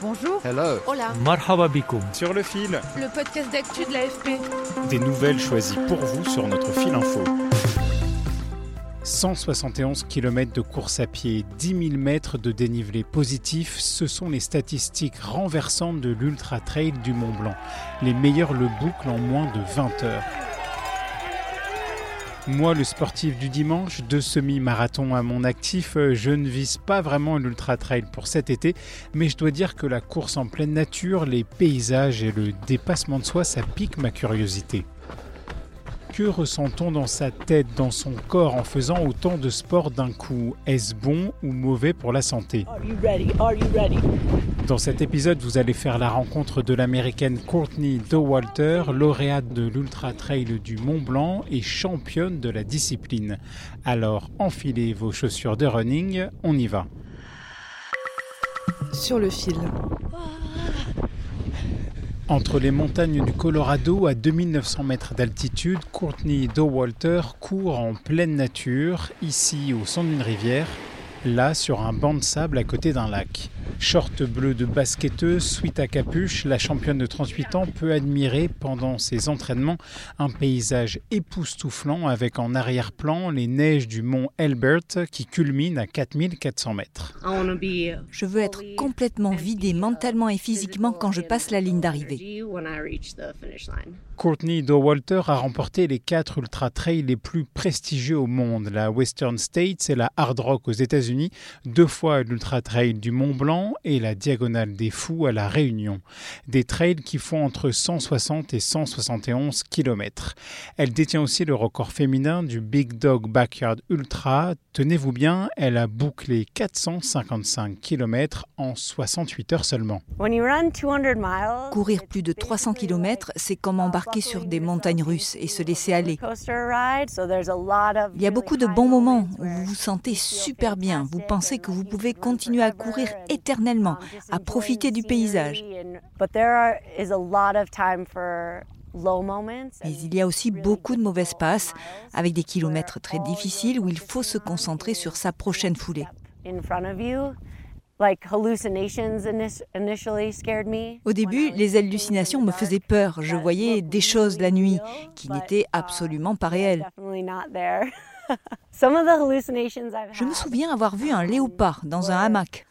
Bonjour. Hello. Hola. Marhaba bikoum. Sur le fil, Le podcast d'actu de l'AFP. des nouvelles choisies pour vous sur notre fil info. 171 km de course à pied, 10 000 mètres de dénivelé positif, ce sont les statistiques renversantes de l'Ultra Trail du Mont Blanc. Les meilleurs le bouclent en moins de 20 heures. Moi, le sportif du dimanche, deux semi-marathons à mon actif, euh, je ne vise pas vraiment l'ultra trail pour cet été, mais je dois dire que la course en pleine nature, les paysages et le dépassement de soi, ça pique ma curiosité. Que ressent-on dans sa tête, dans son corps en faisant autant de sport d'un coup? Est-ce bon ou mauvais pour la santé? Dans cet épisode, vous allez faire la rencontre de l'américaine Courtney Dowalter, lauréate de l'Ultra Trail du Mont Blanc et championne de la discipline. Alors, enfilez vos chaussures de running, on y va. Sur le fil. Entre les montagnes du Colorado à 2900 mètres d'altitude, Courtney Dowalter court en pleine nature, ici au son d'une rivière, là sur un banc de sable à côté d'un lac. Short bleu de basketteuse, suite à capuche, la championne de 38 ans peut admirer pendant ses entraînements un paysage époustouflant avec en arrière-plan les neiges du mont Elbert qui culmine à 4400 mètres. Je veux être complètement vidée mentalement et physiquement quand je passe la ligne d'arrivée. Courtney Dowalter a remporté les quatre ultra trails les plus prestigieux au monde, la Western States et la Hard Rock aux États-Unis, deux fois l'ultra trail du Mont Blanc et la Diagonale des Fous à la Réunion, des trails qui font entre 160 et 171 km. Elle détient aussi le record féminin du Big Dog Backyard Ultra. Tenez-vous bien, elle a bouclé 455 km en 68 heures seulement. Courir plus de 300 km, c'est comme embarquer sur des montagnes russes et se laisser aller. Il y a beaucoup de bons moments où vous vous sentez super bien. Vous pensez que vous pouvez continuer à courir éternellement, à profiter du paysage. Mais il y a aussi beaucoup de mauvaises passes, avec des kilomètres très difficiles où il faut se concentrer sur sa prochaine foulée. Au début, les hallucinations me faisaient peur. Je voyais des choses la nuit qui n'étaient absolument pas réelles. Je me souviens avoir vu un léopard dans un hamac.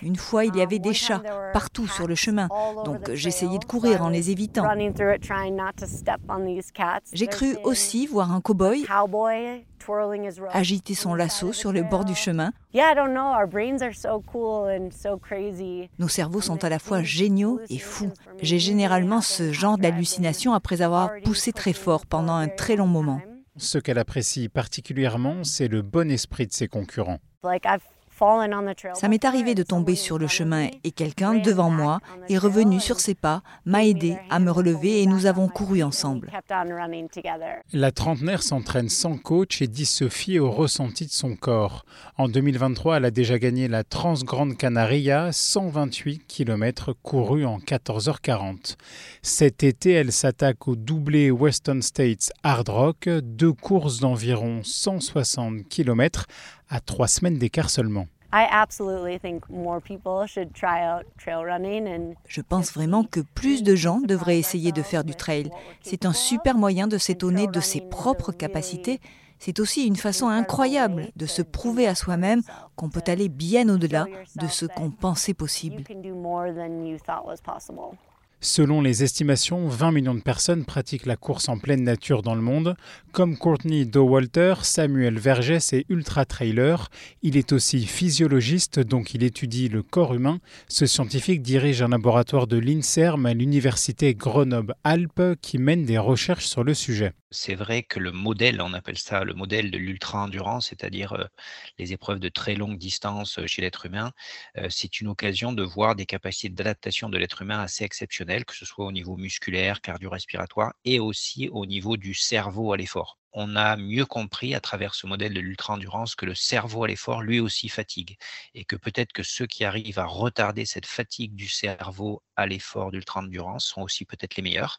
Une fois, il y avait des chats partout sur le chemin, donc j'essayais de courir en les évitant. J'ai cru aussi voir un cow-boy agiter son lasso sur le bord du chemin. Nos cerveaux sont à la fois géniaux et fous. J'ai généralement ce genre d'hallucination après avoir poussé très fort pendant un très long moment. Ce qu'elle apprécie particulièrement, c'est le bon esprit de ses concurrents. Ça m'est arrivé de tomber sur le chemin et quelqu'un devant moi est revenu sur ses pas, m'a aidé à me relever et nous avons couru ensemble. La trentenaire s'entraîne sans coach et dit se fier au ressenti de son corps. En 2023, elle a déjà gagné la Transgrande Canaria, 128 km courus en 14h40. Cet été, elle s'attaque au doublé Western States Hard Rock, deux courses d'environ 160 km à trois semaines d'écart seulement. Je pense vraiment que plus de gens devraient essayer de faire du trail. C'est un super moyen de s'étonner de ses propres capacités. C'est aussi une façon incroyable de se prouver à soi-même qu'on peut aller bien au-delà de ce qu'on pensait possible. Selon les estimations, 20 millions de personnes pratiquent la course en pleine nature dans le monde. Comme Courtney Dowalter, Samuel Vergès est ultra-trailer. Il est aussi physiologiste, donc il étudie le corps humain. Ce scientifique dirige un laboratoire de l'INSERM à l'université Grenoble-Alpes qui mène des recherches sur le sujet. C'est vrai que le modèle, on appelle ça le modèle de l'ultra-endurance, c'est-à-dire les épreuves de très longue distance chez l'être humain, c'est une occasion de voir des capacités d'adaptation de l'être humain assez exceptionnelles, que ce soit au niveau musculaire, cardio-respiratoire et aussi au niveau du cerveau à l'effort on a mieux compris à travers ce modèle de l'ultra-endurance que le cerveau à l'effort lui aussi fatigue et que peut-être que ceux qui arrivent à retarder cette fatigue du cerveau à l'effort d'ultra-endurance sont aussi peut-être les meilleurs.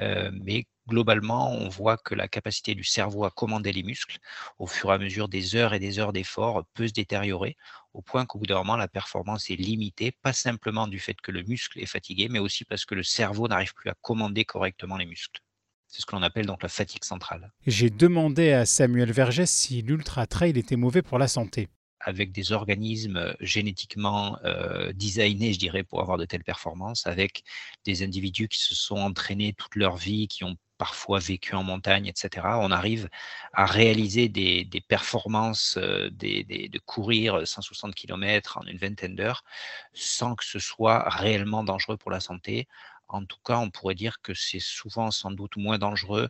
Mais globalement, on voit que la capacité du cerveau à commander les muscles au fur et à mesure des heures et des heures d'effort peut se détériorer au point qu'au bout d'un moment, la performance est limitée, pas simplement du fait que le muscle est fatigué, mais aussi parce que le cerveau n'arrive plus à commander correctement les muscles. C'est ce que l'on appelle donc la fatigue centrale. J'ai demandé à Samuel Vergès si l'ultra trail était mauvais pour la santé. Avec des organismes euh, génétiquement euh, designés, je dirais, pour avoir de telles performances, avec des individus qui se sont entraînés toute leur vie, qui ont parfois vécu en montagne, etc., on arrive à réaliser des, performances, euh, de courir 160 km en une vingtaine d'heures sans que ce soit réellement dangereux pour la santé, en tout cas, on pourrait dire que c'est souvent sans doute moins dangereux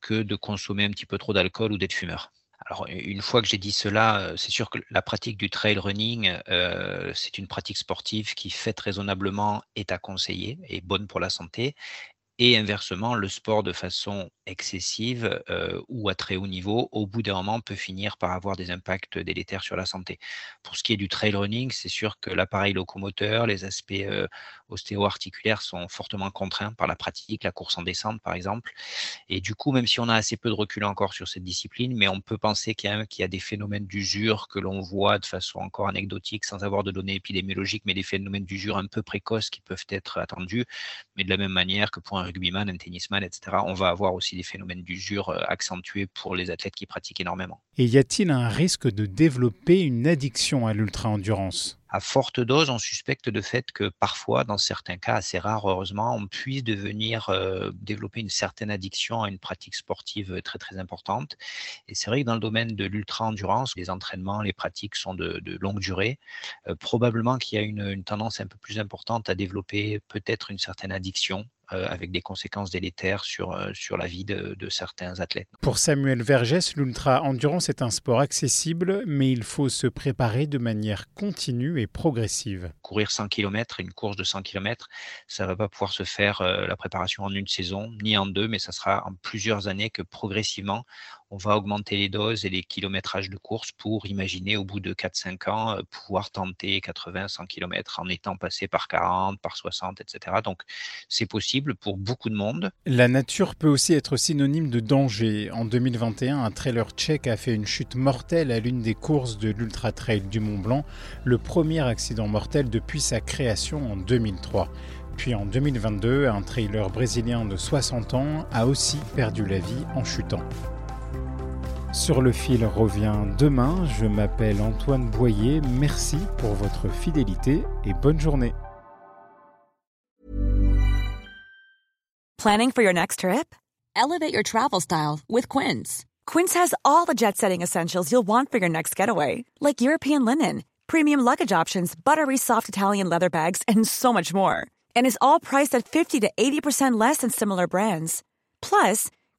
que de consommer un petit peu trop d'alcool ou d'être fumeur. Alors, une fois que j'ai dit cela, euh, c'est sûr que la pratique du trail running, euh, c'est une pratique sportive qui, faite raisonnablement, est à conseiller et bonne pour la santé. Et inversement, le sport de façon excessive euh, ou à très haut niveau, au bout d'un moment, peut finir par avoir des impacts délétères sur la santé. Pour ce qui est du trail running, c'est sûr que l'appareil locomoteur, les aspects euh, ostéo-articulaires sont fortement contraints par la pratique, la course en descente par exemple. Et du coup, même si on a assez peu de recul encore sur cette discipline, mais on peut penser qu'il y, a des phénomènes d'usure que l'on voit de façon encore anecdotique, sans avoir de données épidémiologiques, mais des phénomènes d'usure un peu précoces qui peuvent être attendus. Mais de la même manière que pour un rugbyman, un tennisman, etc., on va avoir aussi des phénomènes d'usure euh, accentués pour les athlètes qui pratiquent énormément. Et y a-t-il un risque de développer une addiction à l'ultra-endurance? À forte dose, on suspecte de fait que parfois, dans certains cas assez rares, heureusement, on puisse devenir euh, développer une certaine addiction à une pratique sportive très très importante. Et c'est vrai que dans le domaine de l'ultra-endurance, les entraînements, les pratiques sont de, longue durée. Euh, probablement qu'il y a une, une, tendance un peu plus importante à développer peut-être une certaine addiction avec des conséquences délétères sur, euh, sur la vie de, de certains athlètes. Pour Samuel Vergès, l'ultra-endurance est un sport accessible, mais il faut se préparer de manière continue et progressive. Courir 100 km, une course de 100 km, ça ne va pas pouvoir se faire euh, la préparation en une saison, ni en deux, mais ça sera en plusieurs années que progressivement, on va augmenter les doses et les kilométrages de course pour imaginer au bout de 4-5 ans euh, pouvoir tenter 80-100 km en étant passé par 40, par 60, etc. Donc c'est possible pour beaucoup de monde. La nature peut aussi être synonyme de danger. En 2021, un trailer tchèque a fait une chute mortelle à l'une des courses de l'Ultra Trail du Mont Blanc, le premier accident mortel depuis sa création en 2003. Puis en 2022, un trailer brésilien de 60 ans a aussi perdu la vie en chutant. Sur le fil revient demain. Je m'appelle Antoine Boyer. Merci pour votre fidélité et bonne journée. Planning for your next trip? Elevate your travel style with Quince. Quince has all the jet setting essentials you'll want for your next getaway, like European linen, premium luggage options, buttery soft Italian leather bags, and so much more. And is all priced at 50 to 80% less than similar brands. Plus,